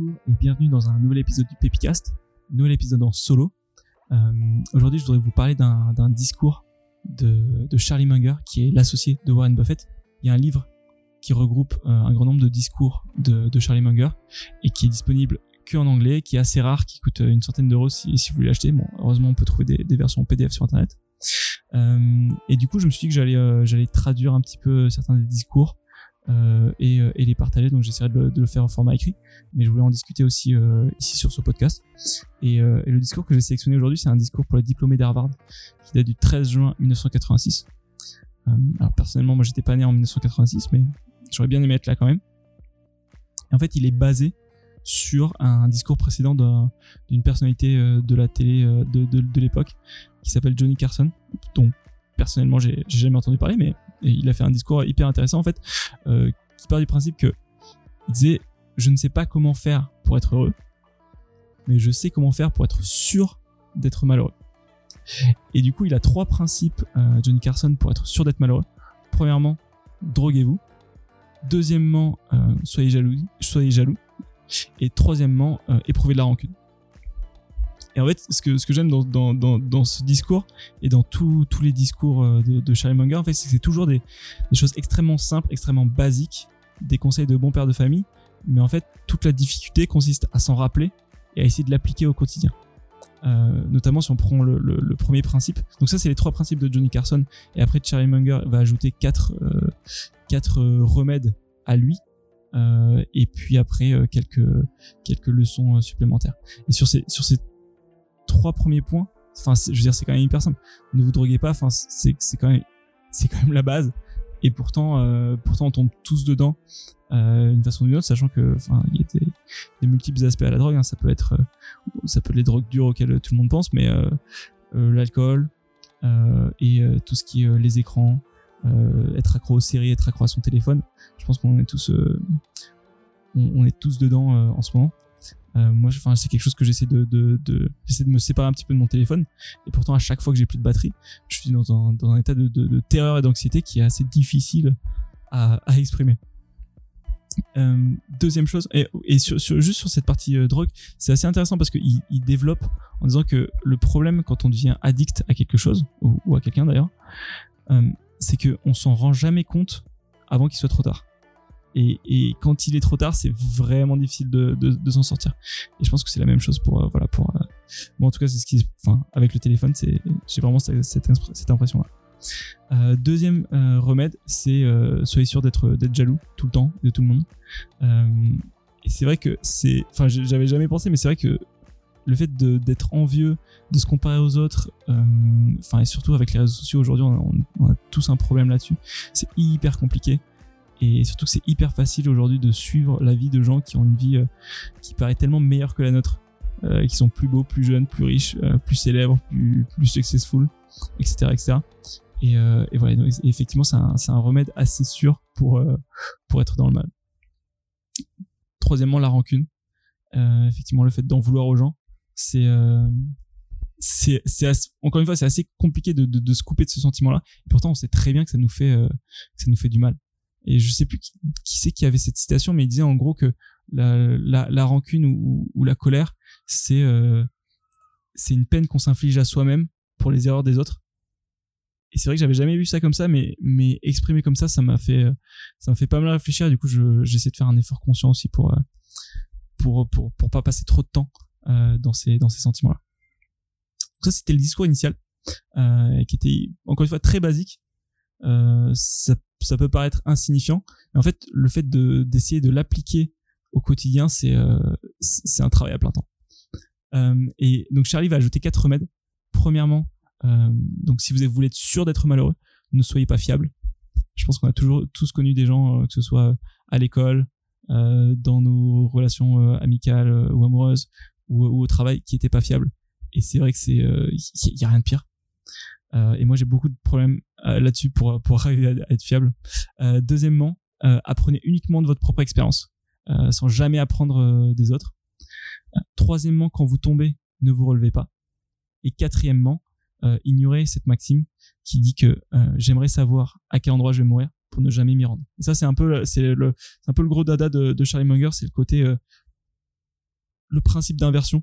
Et bienvenue dans un nouvel épisode du Pepicast, nouvel épisode en solo. Euh, Aujourd'hui, je voudrais vous parler d'un discours de, Charlie Munger, qui est l'associé de Warren Buffett. Il y a un livre qui regroupe euh, un grand nombre de discours de, Charlie Munger et qui est disponible que en anglais, qui est assez rare, qui coûte une centaine d'euros si, vous voulez l'acheter. Bon, heureusement, on peut trouver des, des versions PDF sur Internet. Euh, et du coup, je me suis dit que euh, j'allais traduire un petit peu certains des discours euh, et, et, les partager. Donc j'essaierai de, le faire en format écrit, mais je voulais en discuter aussi euh, ici sur ce podcast. Et, euh, et le discours que j'ai sélectionné aujourd'hui, c'est un discours pour les diplômés d'Harvard qui date du 13 juin 1986. alors personnellement, moi j'étais pas né en 1986, mais j'aurais bien aimé être là quand même. Et en fait, il est basé sur un discours précédent d'une personnalité de la télé de, de, de l'époque qui s'appelle Johnny Carson, dont personnellement j'ai jamais entendu parler, mais il a fait un discours hyper intéressant en fait, euh, qui part du principe que il disait je ne sais pas comment faire pour être heureux, mais je sais comment faire pour être sûr d'être malheureux. Et du coup, il a trois principes, euh, Johnny Carson, pour être sûr d'être malheureux. Premièrement, droguez-vous. Deuxièmement, euh, soyez jaloux, soyez jaloux. Et troisièmement, éprouvez de la rancune. Et en fait, ce que, j'aime dans, ce discours et dans tous les discours de, de Charlie Munger, en fait, c'est que c'est toujours des, choses extrêmement simples, extrêmement basiques, des conseils de bon père de famille, mais en fait, toute la difficulté consiste à s'en rappeler et à essayer de l'appliquer au quotidien. Euh, notamment si on prend le, premier principe. Donc ça, c'est les trois principes de Johnny Carson. Et après, Charlie Munger va ajouter quatre, euh, euh, remèdes à lui. Euh, et puis après, euh, quelques, quelques leçons supplémentaires. Et sur ces, sur ces trois premiers points, enfin, je veux dire, c'est quand même hyper simple. Ne vous droguez pas, enfin, c'est quand même, c'est quand même la base. Et pourtant, euh, pourtant, on tombe tous dedans euh, d'une façon ou d'une autre, sachant que, enfin, il y a des, multiples aspects à la drogue. Hein. Ça peut être, euh, ça peut être les drogues dures auxquelles tout le monde pense, mais euh, l'alcool et tout ce qui est les écrans, être accro aux séries, être accro à son téléphone. Je pense qu'on est tous, on, est tous dedans en ce moment. Euh, moi, enfin, c'est quelque chose que j'essaie de, de, de j'essaie de me séparer un petit peu de mon téléphone. Et pourtant, à chaque fois que j'ai plus de batterie, je suis dans un, dans un état de, de, de terreur et d'anxiété qui est assez difficile à, à exprimer. Euh, deuxième chose, et, et sur, sur, juste sur cette partie euh, drogue, c'est assez intéressant parce qu'il il développe en disant que le problème quand on devient addict à quelque chose, ou, ou à quelqu'un d'ailleurs, euh, c'est qu'on s'en rend jamais compte avant qu'il soit trop tard. Et, quand il est trop tard, c'est vraiment difficile de, s'en sortir. Et je pense que c'est la même chose pour, euh, voilà, pour, euh... bon, en tout cas, c'est ce qui, enfin, avec le téléphone, c'est, j'ai vraiment cette, cette impression-là. Euh, deuxième remède, c'est soyez sûr d'être jaloux tout le temps de tout le monde. Et c'est vrai que c'est, enfin, j'avais jamais pensé, mais c'est vrai que le fait d'être envieux, de se comparer aux autres, enfin, et surtout avec les réseaux sociaux aujourd'hui, on a tous un problème là-dessus. C'est hyper compliqué et surtout que c'est hyper facile aujourd'hui de suivre la vie de gens qui ont une vie euh, qui paraît tellement meilleure que la nôtre, euh, qui sont plus beaux, plus jeunes, plus riches, euh, plus célèbres, plus, plus successful, etc. etc. Et, euh, et voilà, donc, effectivement, c'est un, un, remède assez sûr pour, euh, pour être dans le mal. Troisièmement, la rancune. effectivement, le fait d'en vouloir aux gens, c'est c'est, c'est encore une fois, c'est assez compliqué de, de, de, se couper de ce sentiment-là. Et pourtant, on sait très bien que ça nous fait, que ça nous fait du mal et je sais plus qui, qui c'est qui avait cette citation, mais il disait en gros que la, la, la rancune ou, ou, la colère, c'est euh, c'est une peine qu'on s'inflige à soi-même pour les erreurs des autres. Et c'est vrai que j'avais jamais vu ça comme ça, mais mais exprimé comme ça, ça m'a fait ça m'a fait pas mal réfléchir. Du coup, je, j'essaie de faire un effort conscient aussi pour euh, pour pour pour pas passer trop de temps euh, dans ces dans ces sentiments-là. Ça, c'était le discours initial, euh, qui était encore une fois très basique. Euh, ça ça peut paraître insignifiant, mais en fait, le fait de d'essayer de l'appliquer au quotidien, c'est euh, un travail à plein temps. Euh, et donc Charlie va ajouter quatre remèdes. Premièrement, euh, donc si vous voulez être sûr d'être malheureux, ne soyez pas fiable. Je pense qu'on a toujours tous connu des gens, que ce soit à l'école, dans nos relations amicales ou amoureuses, ou, au travail, qui étaient pas fiables. Et c'est vrai que c'est, il y, a rien de pire. Euh, et moi, j'ai beaucoup de problèmes euh, là-dessus pour, pour arriver à, être fiable. Euh, deuxièmement, apprenez uniquement de votre propre expérience, sans jamais apprendre des autres. troisièmement, quand vous tombez, ne vous relevez pas. Et quatrièmement, ignorez cette maxime qui dit que j'aimerais savoir à quel endroit je vais mourir pour ne jamais m'y rendre. Et ça, c'est un peu, c'est le, un peu le gros dada de, de Charlie Munger, c'est le côté le principe d'inversion,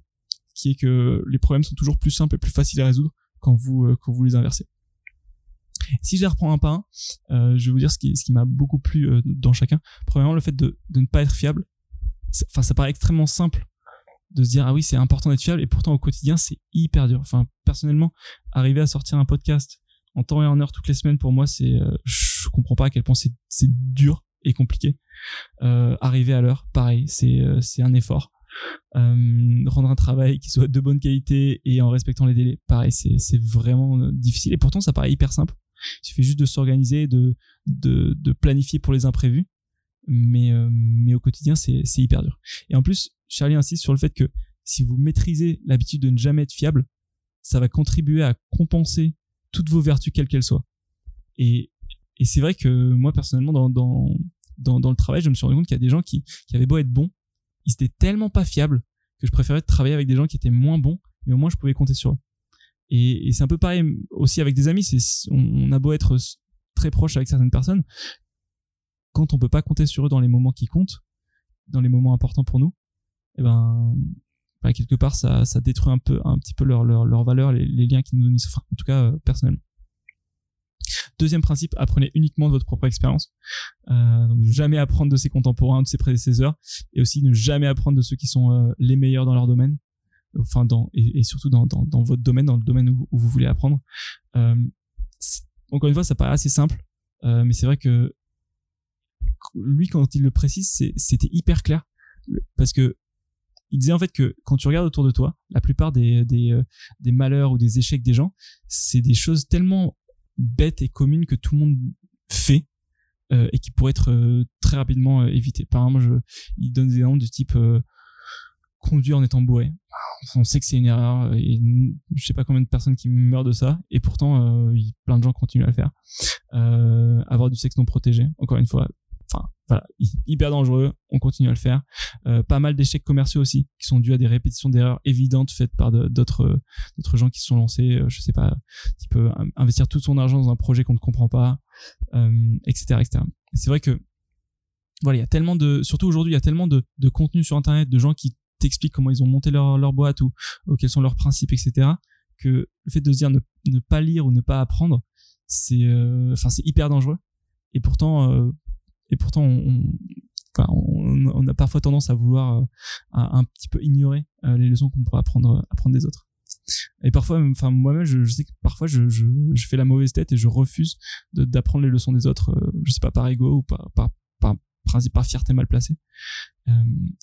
qui est que les problèmes sont toujours plus simples et plus faciles à résoudre quand vous euh, quand vous les inversez. Si je les reprends un par un, euh, je vais vous dire ce qui, m'a beaucoup plu euh, dans chacun. Premièrement, le fait de, ne pas être fiable. Enfin, ça paraît extrêmement simple de se dire ah oui c'est important d'être fiable et pourtant au quotidien c'est hyper dur. Enfin personnellement, arriver à sortir un podcast en temps et en heure toutes les semaines pour moi c'est euh, je comprends pas à quel point c'est dur et compliqué. Arriver à l'heure, pareil, c'est un effort. Euh, rendre un travail qui soit de bonne qualité et en respectant les délais, pareil, c'est vraiment euh, difficile. Et pourtant, ça paraît hyper simple. Il suffit juste de s'organiser, de, de, de planifier pour les imprévus. Mais, euh, mais au quotidien, c'est c'est hyper dur. Et en plus, Charlie insiste sur le fait que si vous maîtrisez l'habitude de ne jamais être fiable, ça va contribuer à compenser toutes vos vertus, quelles qu'elles soient. Et, et c'est vrai que moi, personnellement, dans, dans, dans, dans le travail, je me suis rendu compte qu'il y a des gens qui, qui avaient beau être bons, ils étaient tellement pas fiables que je préférais travailler avec des gens qui étaient moins bons, mais au moins je pouvais compter sur eux. Et, c'est un peu pareil aussi avec des amis. On, a beau être très proche avec certaines personnes, quand on peut pas compter sur eux dans les moments qui comptent, dans les moments importants pour nous, et ben, bah, quelque part ça, détruit un peu, un petit peu leur leur, leur valeur, les, les liens qui nous unissent. Enfin, en tout cas euh, personnellement. Deuxième principe, apprenez uniquement de votre propre expérience. Euh, jamais apprendre de ses contemporains, de ses prédécesseurs, et aussi ne jamais apprendre de ceux qui sont euh, les meilleurs dans leur domaine. Enfin, dans et, surtout dans, dans, dans votre domaine, dans le domaine où, où vous voulez apprendre. Euh, encore une fois, ça paraît assez simple, euh, mais c'est vrai que lui, quand il le précise, c'était hyper clair, parce que il disait en fait que quand tu regardes autour de toi, la plupart des des, euh, des malheurs ou des échecs des gens, c'est des choses tellement bêtes et communes que tout le monde fait euh, et qui pourraient être euh, très rapidement euh, évitées. Par exemple, je, il donne des exemples du type euh, conduire en étant bourré. On sait que c'est une erreur et n- je sais pas combien de personnes qui meurent de ça et pourtant euh, plein de gens continuent à le faire. Euh, avoir du sexe non protégé, encore une fois, enfin voilà, hy- hyper dangereux, on continue à le faire. Euh, pas mal d'échecs commerciaux aussi qui sont dus à des répétitions d'erreurs évidentes faites par de- d'autres gens qui se sont lancés, euh, je sais pas, type euh, investir tout son argent dans un projet qu'on ne comprend pas, euh, etc., etc. Et c'est vrai que voilà, il y a tellement de, surtout aujourd'hui, il y a tellement de, contenu sur internet, de gens qui t'expliquent comment ils ont monté leur, boîte ou, quels sont leurs principes, etc. Que le fait de se dire ne, pas lire ou ne pas apprendre, c'est, euh, hyper dangereux. Et pourtant, euh, et pourtant, on, a parfois tendance à vouloir euh, un petit peu ignorer euh, les leçons qu'on pourrait apprendre, apprendre des autres. Et parfois, enfin moi-même, je, sais que parfois je, fais la mauvaise tête et je refuse d'apprendre les leçons des autres, euh, je sais pas par ego ou par, principe, par fierté mal placée. Euh,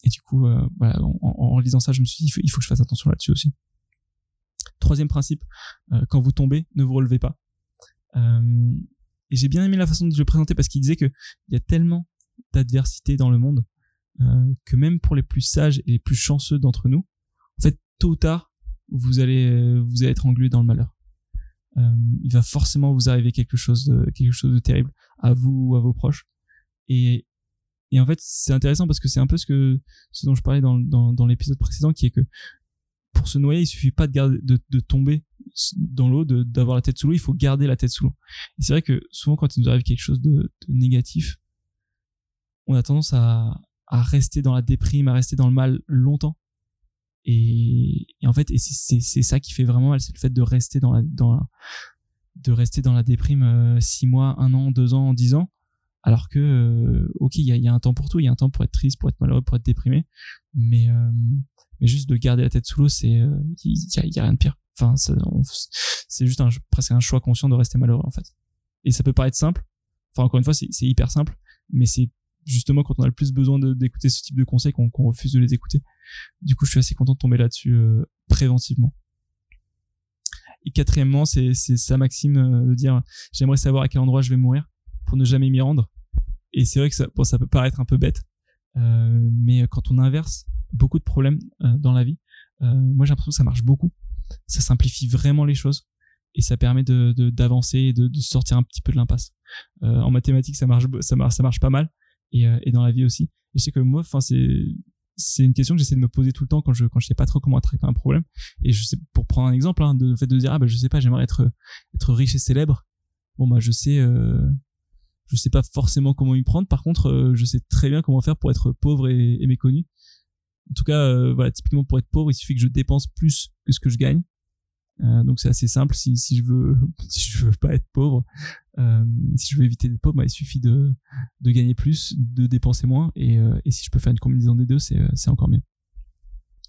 et du coup, euh, en, lisant ça, je me suis dit, il faut, que je fasse attention là-dessus aussi. Troisième principe, euh, quand vous tombez, ne vous relevez pas. Et j'ai bien aimé la façon de le présenter parce qu'il disait que il y a tellement d'adversité dans le monde euh, que même pour les plus sages et les plus chanceux d'entre nous, en fait, tôt ou tard, vous allez euh, vous allez être englué dans le malheur. Euh, il va forcément vous arriver quelque chose de, quelque chose de terrible à vous ou à vos proches. Et et en fait, c'est intéressant parce que c'est un peu ce que ce dont je parlais dans dans, l'épisode précédent, qui est que pour se noyer, il suffit pas de, de tomber dans l'eau, d'avoir la tête sous l'eau, il faut garder la tête sous l'eau. Et c'est vrai que souvent quand il nous arrive quelque chose de, négatif, on a tendance à, à rester dans la déprime, à rester dans le mal longtemps. Et, et en fait, et c'est- ça qui fait vraiment mal, c'est le fait de rester dans la, dans de rester dans la déprime euh, six mois, un an, deux ans, dix ans, alors que euh, ok, il y a, y a un temps pour tout, il y a un temps pour être triste, pour être malheureux, pour être déprimé, mais euh, mais juste de garder la tête sous l'eau, c'est euh, il y, a, il y a rien de pire. Enfin, c'est juste un, presque un choix conscient de rester malheureux en fait. Et ça peut paraître simple. Enfin, encore une fois, c'est hyper simple, mais c'est justement quand on a le plus besoin d'écouter ce type de conseils qu'on refuse de les écouter. Du coup, je suis assez content de tomber là-dessus euh, préventivement. Et quatrièmement, c'est c'est sa maxime euh, de dire j'aimerais savoir à quel endroit je vais mourir pour ne jamais m'y rendre. Et c'est vrai que ça, bon, ça peut paraître un peu bête, euh, mais quand on inverse beaucoup de problèmes euh, dans la vie, euh, moi j'ai l'impression que ça marche beaucoup. Ça simplifie vraiment les choses et ça permet de d'avancer et de, sortir un petit peu de l'impasse. Euh, en mathématiques, ça marche, ça marche, pas mal et, euh, et dans la vie aussi. Je sais que moi, enfin c'est c'est une question que j'essaie de me poser tout le temps quand je quand je sais pas trop comment traiter un problème. Et je sais pour prendre un exemple, hein, de le fait de dire ah bah je sais pas, j'aimerais être être riche et célèbre. Bon bah je sais euh, je sais pas forcément comment y prendre. Par contre, je sais très bien comment faire pour être pauvre et, et méconnu. En tout cas, voilà, typiquement pour être pauvre, il suffit que je dépense plus que ce que je gagne. Euh, donc c'est assez simple. Si, si je veux, si je veux pas être pauvre, euh, si je veux éviter d'être pauvre, bah, il suffit de, de gagner plus, de dépenser moins, et, euh, et si je peux faire une combinaison des deux, c'est, c'est encore mieux.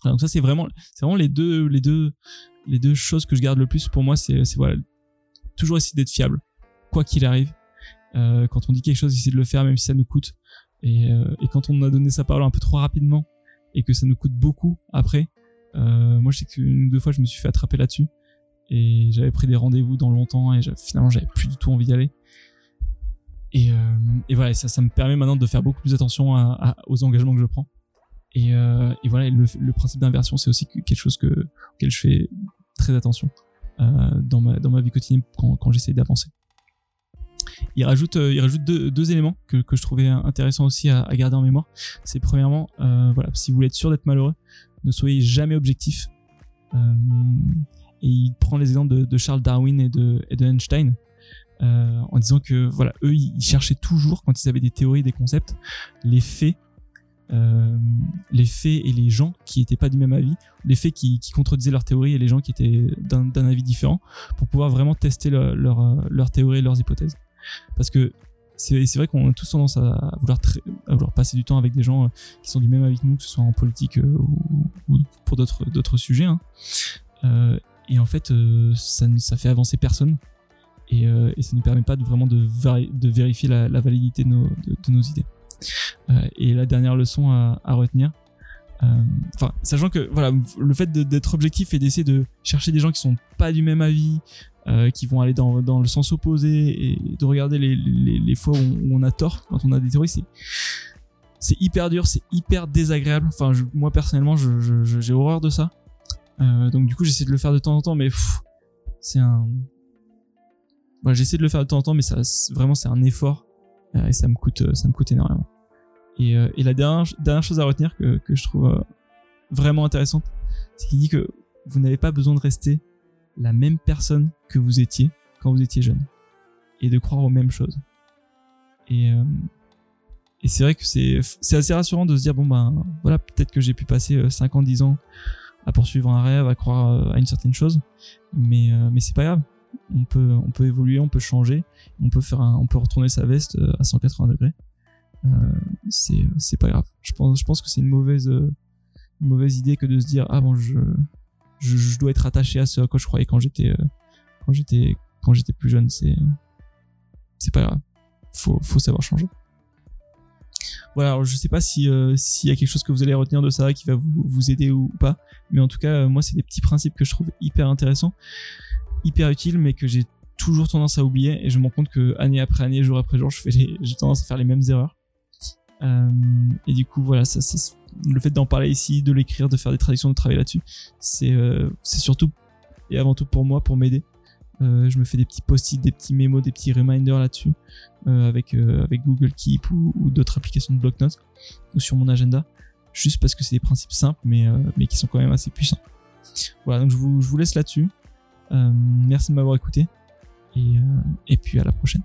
donc ça c'est vraiment, c'est vraiment les deux, les deux, les deux choses que je garde le plus pour moi, c'est, c'est voilà, toujours essayer d'être fiable, quoi qu'il arrive. Euh, quand on dit quelque chose, essayer de le faire même si ça nous coûte. Et, euh, et quand on a donné sa parole un peu trop rapidement et que ça nous coûte beaucoup après, euh, moi, je sais qu'une ou deux fois, je me suis fait attraper là-dessus. Et j'avais pris des rendez-vous dans longtemps et finalement, j'avais plus du tout envie d'y aller. Et, euh, voilà, ça, me permet maintenant de faire beaucoup plus attention aux engagements que je prends. Et, euh, voilà, le, principe d'inversion, c'est aussi quelque chose que, auquel je fais très attention dans, ma, dans ma vie quotidienne quand, quand j'essaye d'avancer. Il rajoute, euh, il rajoute deux, éléments que, je trouvais intéressants aussi à, garder en mémoire. C'est premièrement, euh, voilà, si vous voulez être sûr d'être malheureux, ne soyez jamais objectif. Euh, et il prend les exemples de, Charles Darwin et de, Einstein. En disant que voilà eux ils cherchaient toujours quand ils avaient des théories des concepts les faits les faits et les gens qui étaient pas du même avis les faits qui, contredisaient leur théorie et les gens qui étaient d'un avis différent pour pouvoir vraiment tester leur, leur, leur théorie et leurs hypothèses parce que c'est vrai qu'on a tous tendance à vouloir, passer du temps avec des gens euh, qui sont du même avis que nous, que ce soit en politique euh, ou, ou pour d'autres sujets. Hein. Euh, et en fait, ça, ça fait avancer personne. Et, ça ne permet pas de vraiment de, vérifier la, validité de nos, idées. et la dernière leçon à, retenir, sachant que voilà, le fait d'être objectif et d'essayer de chercher des gens qui sont pas du même avis, euh, qui vont aller dans, dans, le sens opposé et de regarder les, les, les fois où on, a tort quand on a des théories, c'est c'est hyper dur, c'est hyper désagréable. Enfin, je, moi personnellement, j'ai je, je, horreur de ça. Euh, donc du coup, j'essaie de le faire de temps en temps, mais c'est un. Voilà, j'essaie de le faire de temps en temps, mais ça, vraiment, c'est un effort euh, et ça me coûte, ça me coûte énormément. Et, euh, et la dernière, dernière chose à retenir que, que je trouve vraiment intéressante, c'est qu'il dit que vous n'avez pas besoin de rester la même personne que vous étiez quand vous étiez jeune et de croire aux mêmes choses. Et, euh, et c'est vrai que c'est, c'est assez rassurant de se dire bon ben voilà peut-être que j'ai pu passer 5 ans, 10 ans à poursuivre un rêve, à croire euh, à une certaine chose, mais euh, mais c'est pas grave. On peut on peut évoluer, on peut changer, on peut faire un, on peut retourner sa veste euh, à 180 degrés. Euh, c'est c'est pas grave. Je pense je pense que c'est une mauvaise une mauvaise idée que de se dire ah bon je je, je, dois être attaché à ce à quoi je croyais quand j'étais euh, quand j'étais quand j'étais plus jeune. C'est c'est pas grave. Faut faut savoir changer. Voilà alors je sais pas si euh, s'il y a quelque chose que vous allez retenir de ça qui va vous, vous aider ou, pas. Mais en tout cas euh, moi c'est des petits principes que je trouve hyper intéressants hyper utiles mais que j'ai toujours tendance à oublier. Et je me rends compte que année après année jour après jour je fais j'ai tendance à faire les mêmes erreurs. Euh, et du coup voilà ça c'est le fait d'en parler ici, de l'écrire, de faire des traductions, de travailler là-dessus, c'est euh, surtout et avant tout pour moi, pour m'aider. Euh, je me fais des petits post-it, des petits mémos, des petits reminders là-dessus euh, avec euh, avec Google Keep ou, ou d'autres applications de bloc-notes ou sur mon agenda, juste parce que c'est des principes simples mais euh, mais qui sont quand même assez puissants. Voilà, donc je vous je vous laisse là-dessus. merci de m'avoir écouté et et puis à la prochaine.